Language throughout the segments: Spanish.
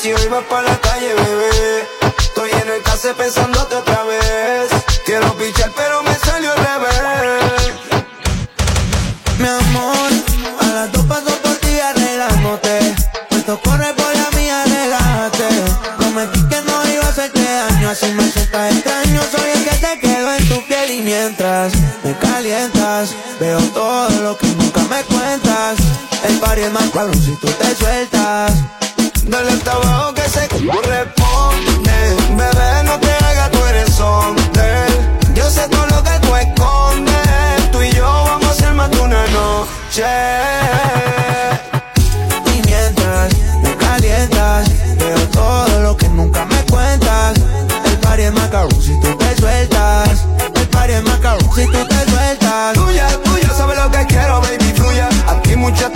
si hoy vas pa' la calle, bebé. Estoy en el case pensándote otra vez. Quiero pichar, pero me salió al revés. Mi amor, a las dos paso por ti arreglándote. Puesto corre por la mía, relájate. Prometí que no iba a hacerte daño, así me sientas extraño. Soy el que te quedo en tu piel y mientras me calientas, veo todo lo que nunca me cuentas. El party es más cabrón si tú te sueltas. Dale hasta abajo que se corresponde. Bebé, no te hagas, tú eres hombre. Yo sé todo lo que tú escondes. Tú y yo vamos a ser más de una noche. Y mientras me calientas, veo todo lo que nunca me cuentas. El party es macabrón si tú te sueltas. El party es macabrón si tú te sueltas. Tuya, tuya, sabes lo que quiero, baby, tuya. Aquí muchas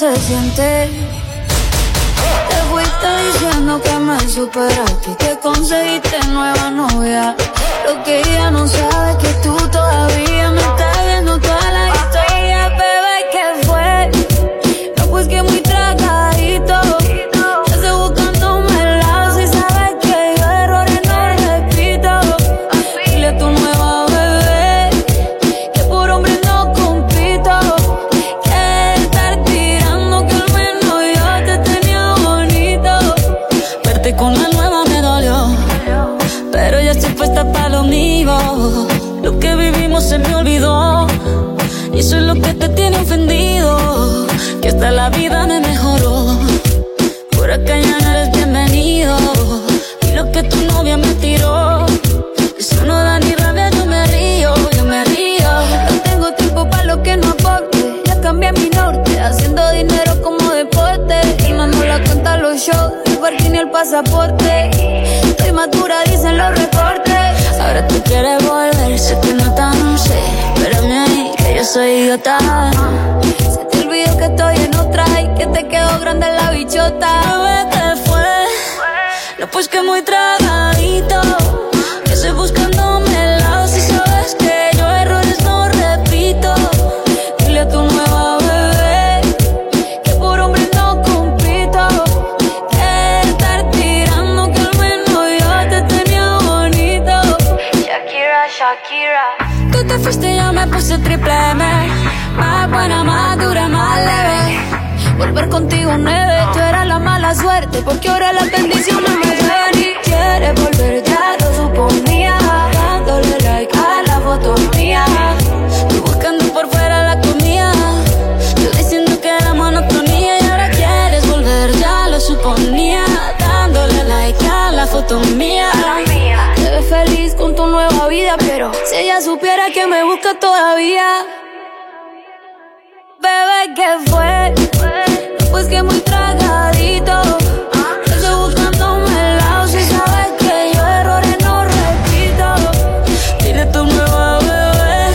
se siente. Te fuiste diciendo que me superas supiera que me busca todavía. Bebé, ¿qué fue? Pues que muy tragadito. Estoy buscando un helado si sabes que yo errores no repito. Dile tu nueva bebé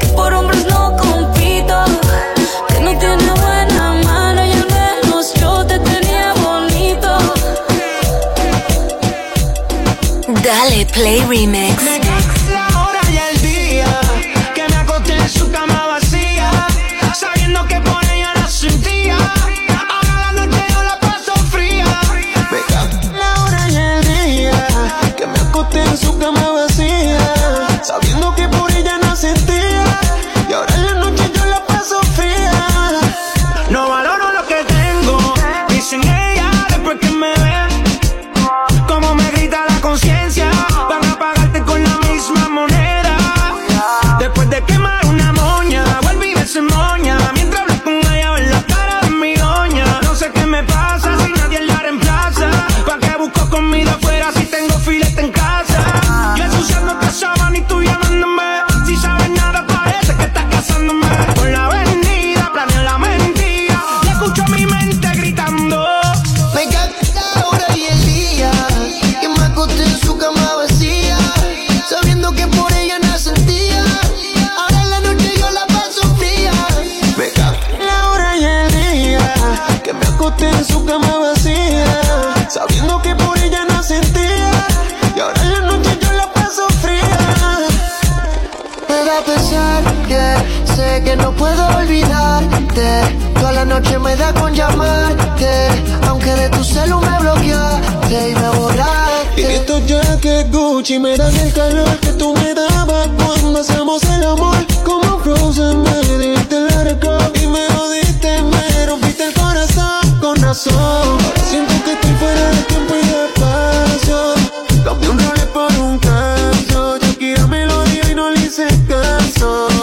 que por hombres no compito. Que no tiene buena mano y al menos yo te tenía bonito. Dale, play remix. noche me dan el calor que tú me dabas cuando hacemos el amor. Como Frozen me diste la y me jodiste, me rompiste el corazón con razón. Siento que estoy fuera de tiempo y de paso. Cambié un rol por un caso. Yo me lo y no le hice caso.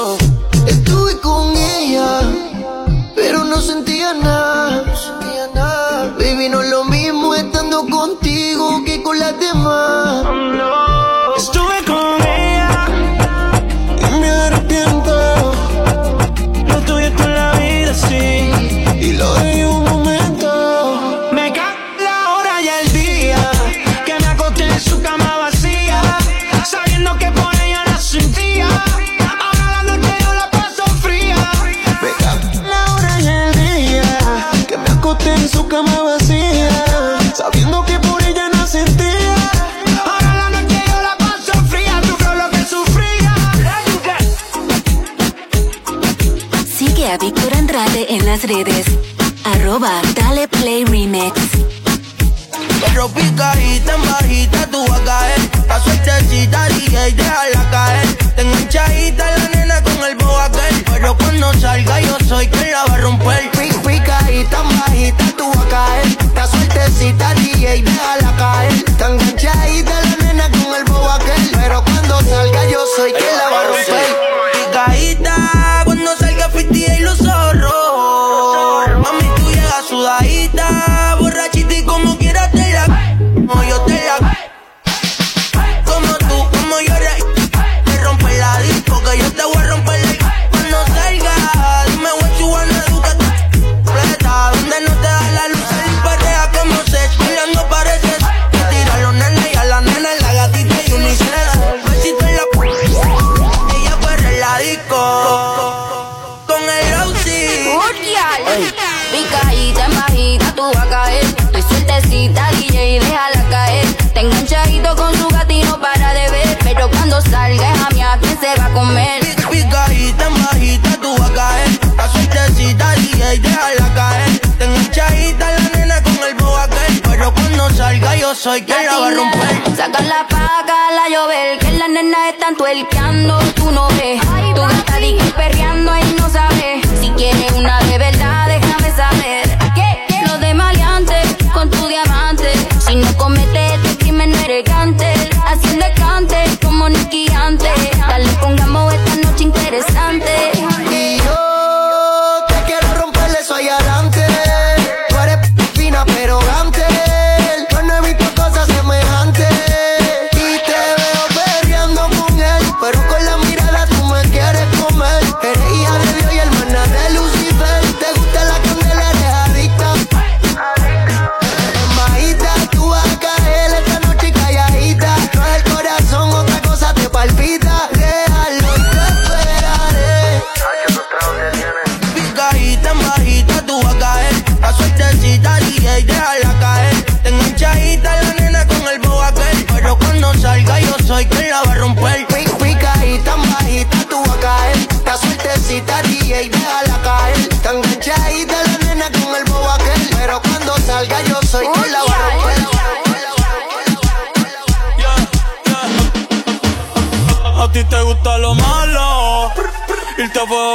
soy quien la va a romper. Saca la paga, la llover, que las nenas están tuerqueando, tú no ves. Ay, tú estás y perreando y no sabes si quieres una de verdad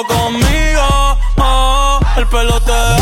conmigo. Oh, el pelote.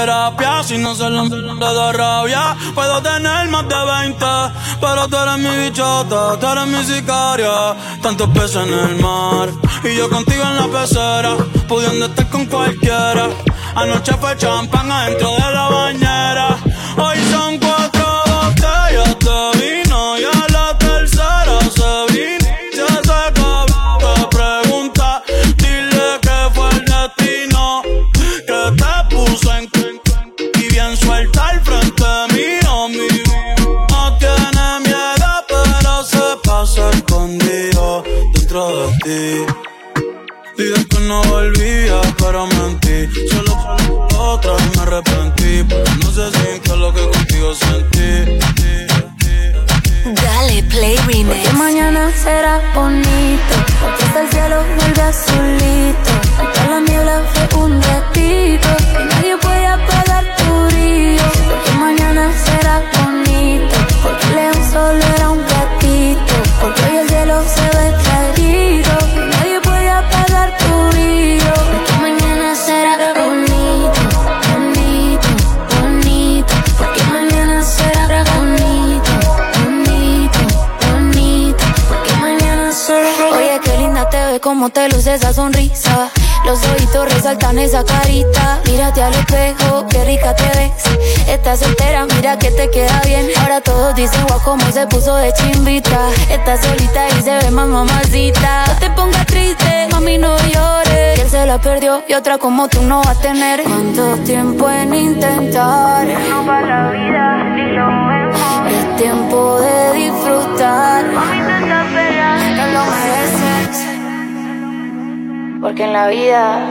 terapia. Si no se lo da rabia. Puedo tener más de 20, pero tú eres mi bichota, tú eres mi sicaria. Tantos peces en el mar, y yo contigo en la pecera, pudiendo estar con cualquiera. Anoche fue champán adentro de la bañera. ti. Que no volvía, pero mentí. Solo por otra me arrepentí. esa sonrisa. Los ojitos resaltan esa carita. Mírate al espejo, qué rica te ves. Estás soltera, mira que te queda bien. Ahora todos dicen guau como se puso de chimbita. Estás solita y se ve más mamacita. No te pongas triste, mami no llores. Que él se la perdió y otra como tú no vas a tener. Cuánto tiempo en intentar. No para la vida, ni lo mejor. Es tiempo porque en la vida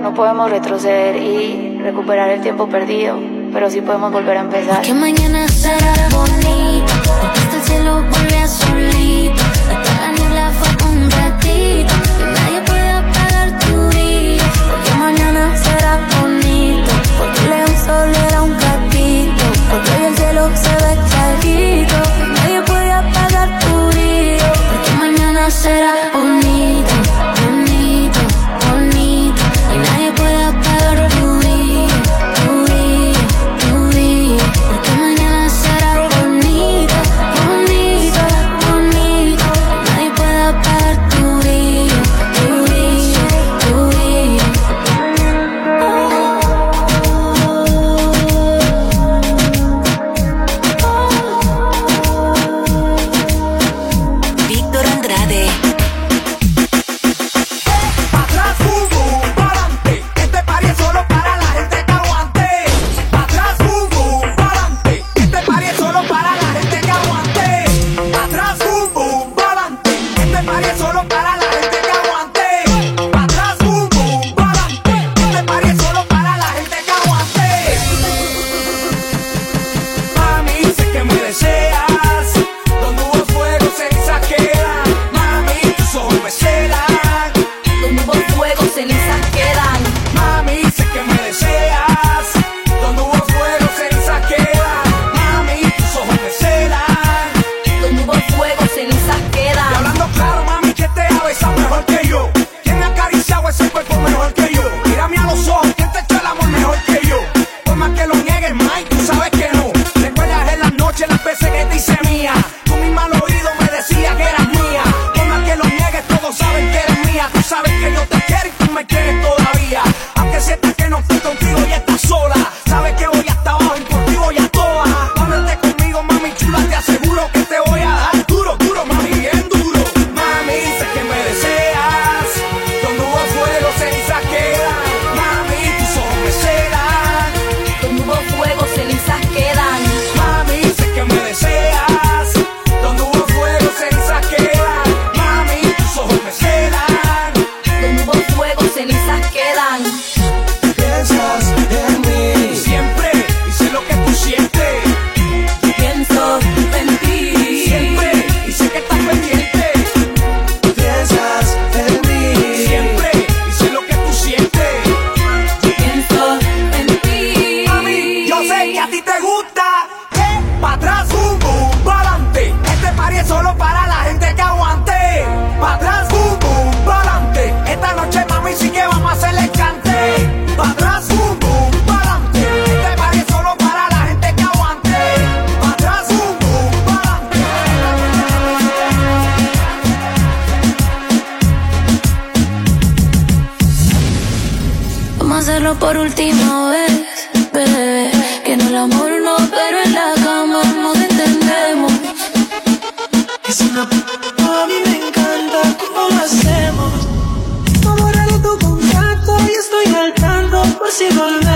no podemos retroceder y recuperar el tiempo perdido, pero sí podemos volver a empezar. Que mañana será bonito, hasta el cielo vuelve azulito, hasta la niebla fue un ratito, y nadie puede apagar tu día, porque mañana será bonito, porque el león sol era un ratito, porque hoy el cielo se ve clarito, y nadie puede apagar tu día, porque mañana será bonito. tarde. yo te quiero y tú me quieres todavía. Por última vez, bebé. Que en el amor no, pero en la cama nos entendemos. Es una a mí me encanta cómo lo hacemos. No borraré tu contacto y estoy al tanto por si volvemos.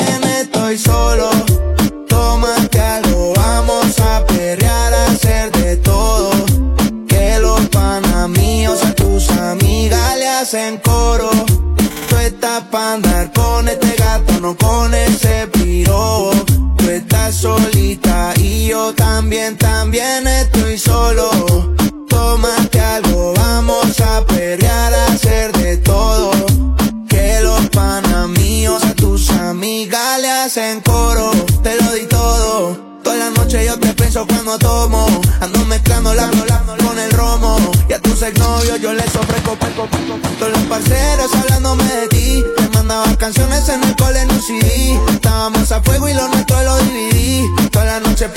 hacen coro. Tú estás pa' andar con este gato, no con ese piro. Tú estás solita y yo también, también estoy solo. Tómate algo, vamos a perrear, a hacer de todo. Que los panas míos a tus amigas le hacen coro. Te lo di todo. Toda la noche yo te pienso cuando tomo. Ando mezclando la exnovios yo les ofrezco peco, Todos los parceros hablándome de ti. Te mandaba canciones en el cole en un CD. Estábamos a fuego y lo nuestro lo dividí. Toda la noche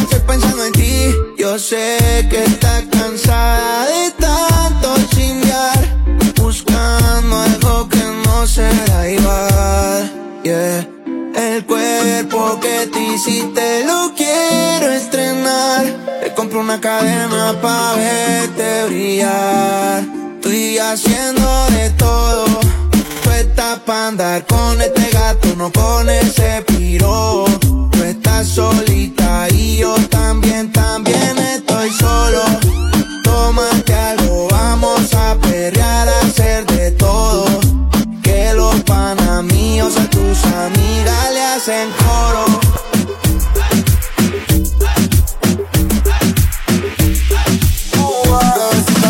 estoy pensando en ti. Yo sé que estás cuerpo que te hiciste lo quiero estrenar. Te compro una cadena pa' verte brillar. Estoy haciendo de todo. Tú estás pa' andar con este gato, no con ese piro. Tú estás solita y yo también, también estoy solo. Tómate algo, vamos a perrear, a míos a tus amigas le hacen coro.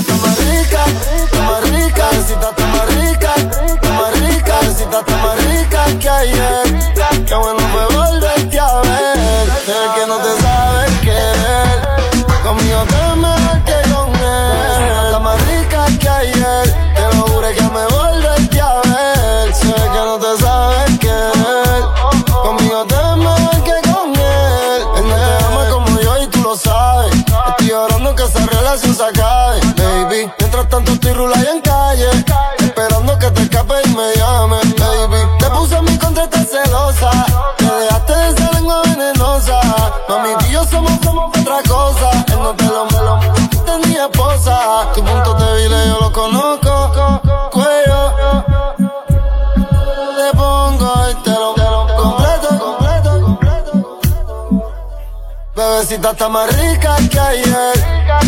Más rica, más rica, más rica, rica, más rica que ayer. Bueno conozco, cuello. Te pongo y te lo, completo, completo, completo. Bebecita está más rica que ayer.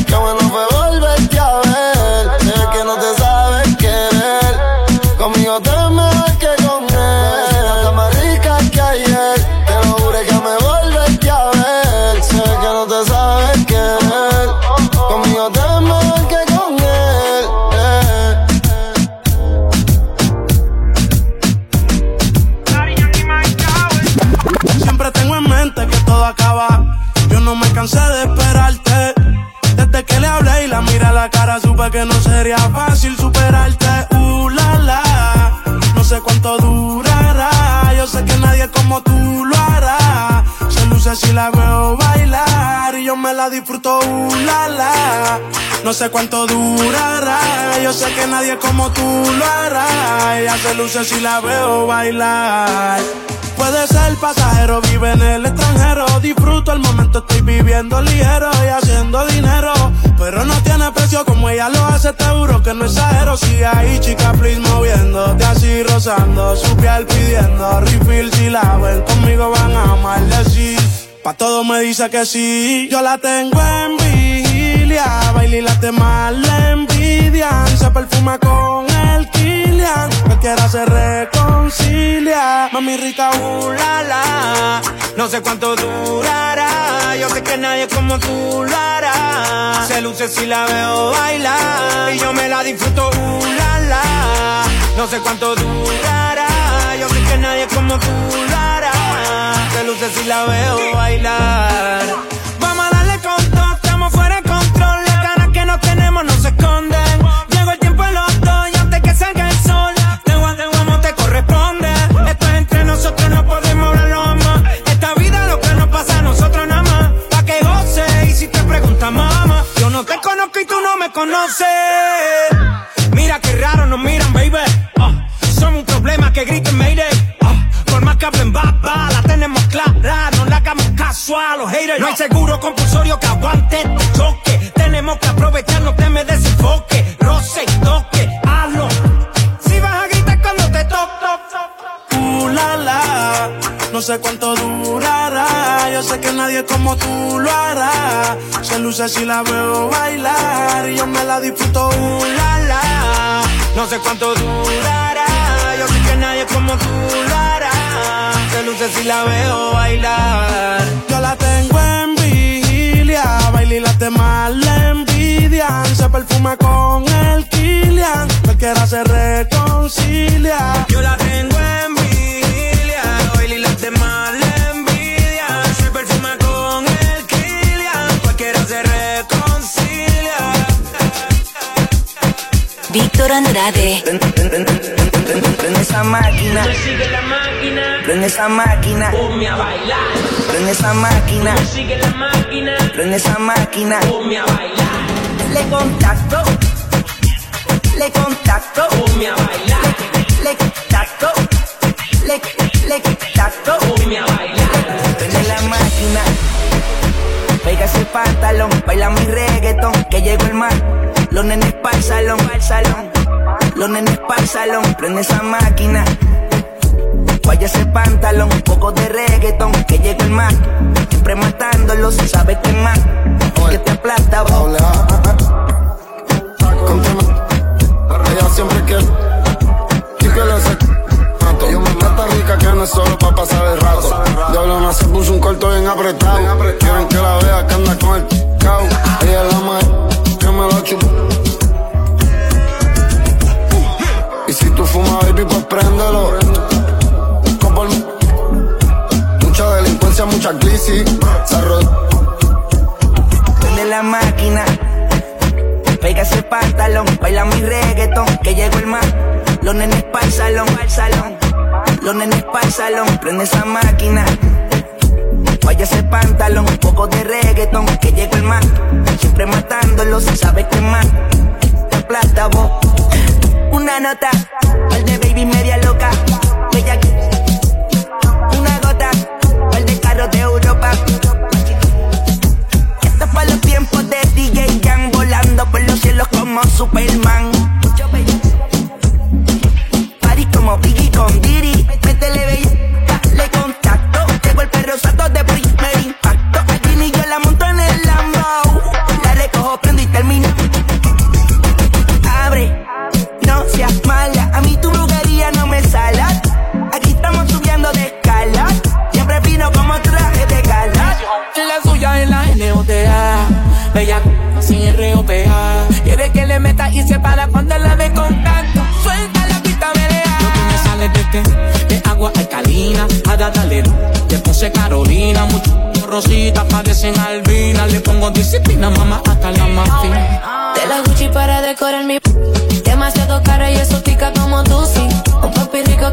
Qué bueno fue No sé cuánto durará, yo sé que nadie como tú lo hará. Ella se luce si la veo bailar. Puede ser pasajero, vive en el extranjero. Disfruto el momento, estoy viviendo ligero y haciendo dinero. Pero no tiene precio como ella lo hace, te juro que no exagero. Sigue ahí, chica, please, moviéndote así, rozando. Su piel pidiendo refill si la ven conmigo van a maldecir. Pa' todo me dice que sí, yo la tengo en vigilia. Baila y la mal la envidian. Se perfuma con el Kilian. Cualquiera se reconcilia. Mami rica, uh, la. No sé cuánto durará. Yo sé que nadie como tú lo hará. Se luce si la veo bailar. Y yo me la disfruto, uh, la. No sé cuánto durará. Yo sé que nadie como tú lo hará. Se luce si la veo bailar. No se esconden. Llegó el tiempo de los dos y antes que salga el sol. De guamo te corresponde. Esto es entre nosotros, no podemos hablarlo más. Esta vida lo que nos pasa a nosotros nada más. Pa' que goce y si te preguntas mamá, yo no te conozco y tú no me conoces. Mira qué raro nos miran, baby. Ah, somos un problema que griten Mayday. Ah, por más que hablen baba, la tenemos clara. No le hagamos caso a los haters. No hay seguro compulsorio que aguante. Tenemos que aprovechar, no te me desenfoque. Roce toque, hazlo. Si vas a gritar cuando te toque. Uh, la, la. No sé cuánto durará. Yo sé que nadie como tú lo hará. Se luce si la veo bailar. Y yo me la disfruto, uh, la, la. No sé cuánto durará. Yo sé que nadie como tú lo hará. Se luce si la veo bailar. Yo la tengo. Baila y las demás le envidian. Se perfuma con el Kilian. Cualquiera se reconcilia. Yo la tengo en vigilia. Baila y las demás le envidian. Se perfuma con el Kilian. Cualquiera se reconcilia. Víctor Andrade. Prende, esa máquina. Sigue la máquina, Prende esa máquina. ponme a bailar. Prende esa máquina. Sigue la máquina, Prende esa máquina. ponme a bailar. Le contacto. Le contacto. Ponme a bailar, Le contacto. Le, le contacto. ponme a bailar. Prende la máquina. Pega ese pantalón. Baila mi reggaetón. Que llegó el mar. Los nenes pa'l salón. Pa'l salón. Los nenes pa'l salón. Prende esa máquina. Vaya ese pantalón, un poco de reggaetón, que llega el mar. Siempre matándolo, si sabe que más. Que te aplasta, vos. Doble A. Contigo. Ella siempre quiere y que le tanto. Yo me mata rica que no es solo pa' pasar el rato. Diablo se puso un corto bien apretado. Quieren que la vea que anda con el cao. Ella es la más que me lo chupa. Tú fumas, baby, pues préndelo. Mí. Mucha delincuencia, mucha crisis. Prende la máquina. Pega ese pantalón, baila mi reggaetón, que llegó el mar. Los nenes pa'l salón, pa'l salón. Los nenes pa'l salón, prende esa máquina. Vaya ese pantalón, un poco de reggaetón, que llegó el mar. Siempre matándolo, si sabe que más. Te plata vos. Una nota, el de baby media loca. Bella una gota, el de carro de Europa. Esto es para los tiempos de DJ Jan volando por los cielos como Superman. Party como Biggie con alcalina, a darle de puse Carolina, mucho rositas parecen albinas. Le pongo disciplina, mamá, hasta la. Te De la Gucci para decorar mi Demasiado cara y exótica como tú, sí. Un papi rico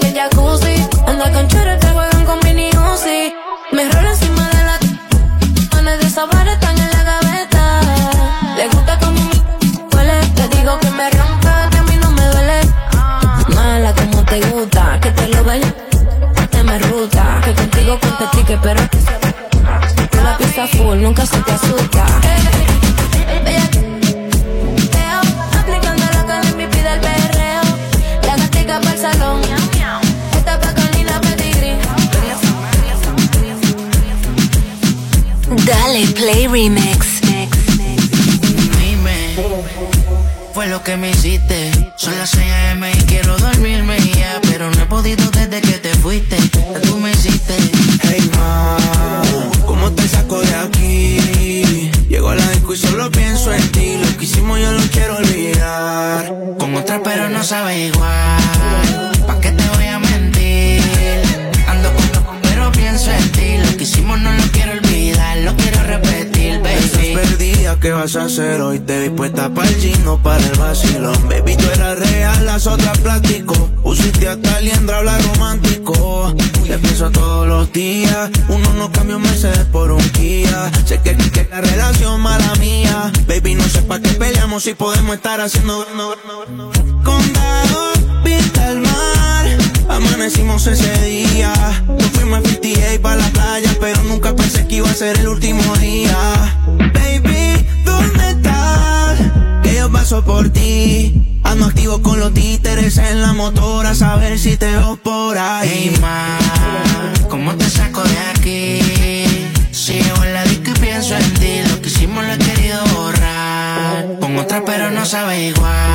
el jacuzzi. Anda con chorro, te juegan con mini Uzi. Me rolo encima competí, pero que se la pista full, nunca se te asusta Dale Play Remix. Dime, fue lo que me hiciste. Son las 6 am y quiero dormirme ya, pero no he podido desde que te fuiste. Tú me hiciste. Solo pienso en ti. Lo que hicimos yo lo quiero olvidar. Con otra pero no sabe igual. ¿Qué vas a hacer hoy? Te dispuesta para el gino, para el vacilón. Baby, tú eras real, las otras plástico. Pusiste hasta liendra, hablar romántico. Te pienso todos los días. Uno no cambia un Mercedes por un Kia. Sé que, que, la relación mala mía. Baby, no sé para qué peleamos si podemos estar haciendo. Condado, vista al mar. Amanecimos ese día. Nos fuimos a 58 para la playa, pero nunca pensé que iba a ser el último día. Baby, ¿dónde estás? Que yo paso por ti. Ando activo con los títeres en la motora, a saber si te veo por ahí. Hey, ma, ¿cómo te saco de aquí? Si llevo en la disco y pienso en ti, lo que hicimos lo he querido borrar. Con otra pero no sabe igual.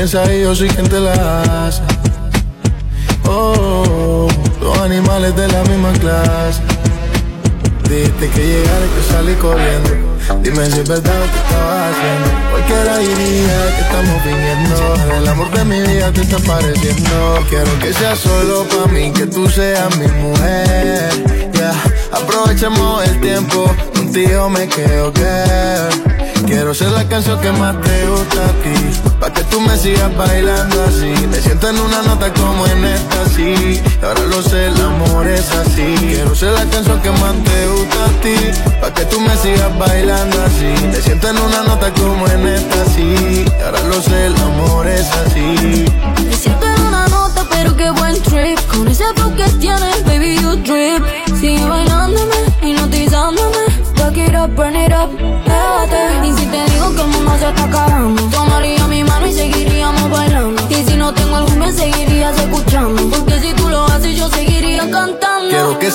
Piensa y yo soy quien te la hace. Oh, dos animales de la misma clase. Dijiste que llegara y que salí corriendo. Dime si es verdad lo que estabas haciendo. Cualquiera diría que estamos fingiendo. El amor de mi vida te está pareciendo. Quiero que sea solo para mí, que tú seas mi mujer. Ya, aprovechemos el tiempo. Contigo me quedo que Quiero ser la canción que más te gusta a ti Pa' que tú me sigas bailando así. Me siento en una nota como en esta, sí Ahora lo sé, el amor es así. Quiero ser la canción que más te gusta a ti. Pa' que tú me sigas bailando así. Me siento en una nota como en esta, sí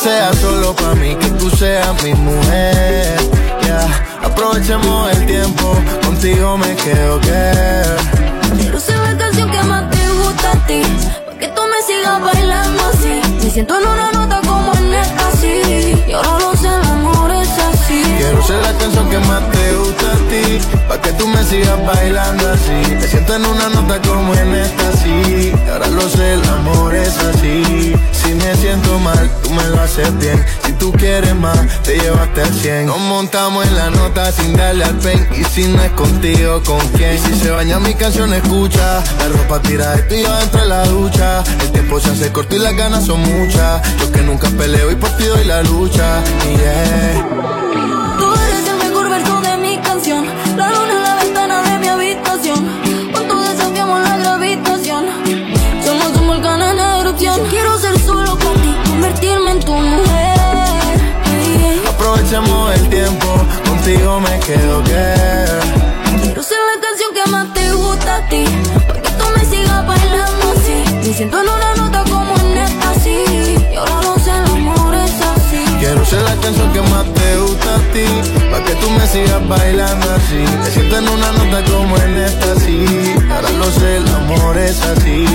Quiero que sea solo para mí, que tú seas mi mujer. Aprovechemos el tiempo Contigo me quedo que Quiero ser la canción que más te gusta a ti Pa' que tú me sigas bailando así. Me siento en una nota como en esta, sí Y ahora lo sé, el amor es así. Quiero ser la canción que más te gusta a ti Pa' que tú me sigas bailando así. Me siento en una nota como en esta, sí. Ahora lo sé, el amor es así. Si me siento mal, tú me lo haces bien. Si tú quieres más, te llevaste al 100 Nos montamos en la nota sin darle al pen. Y si no es contigo, ¿con quién? Si se baña mi canción, escucha. La ropa tira y yo dentro de la ducha. El tiempo se hace corto y las ganas son muchas. Yo que nunca peleo y por ti doy la lucha. Yeah El tiempo Contigo me quedo que Quiero ser la canción que más te gusta a ti Para que tú me sigas bailando así. Me siento en una nota como en esta, sí. Y ahora lo sé, el amor es así. Quiero ser la canción que más te gusta a ti Pa' que tú me sigas bailando así. Me siento en una nota como en esta, sí. Ahora lo sé, el amor es así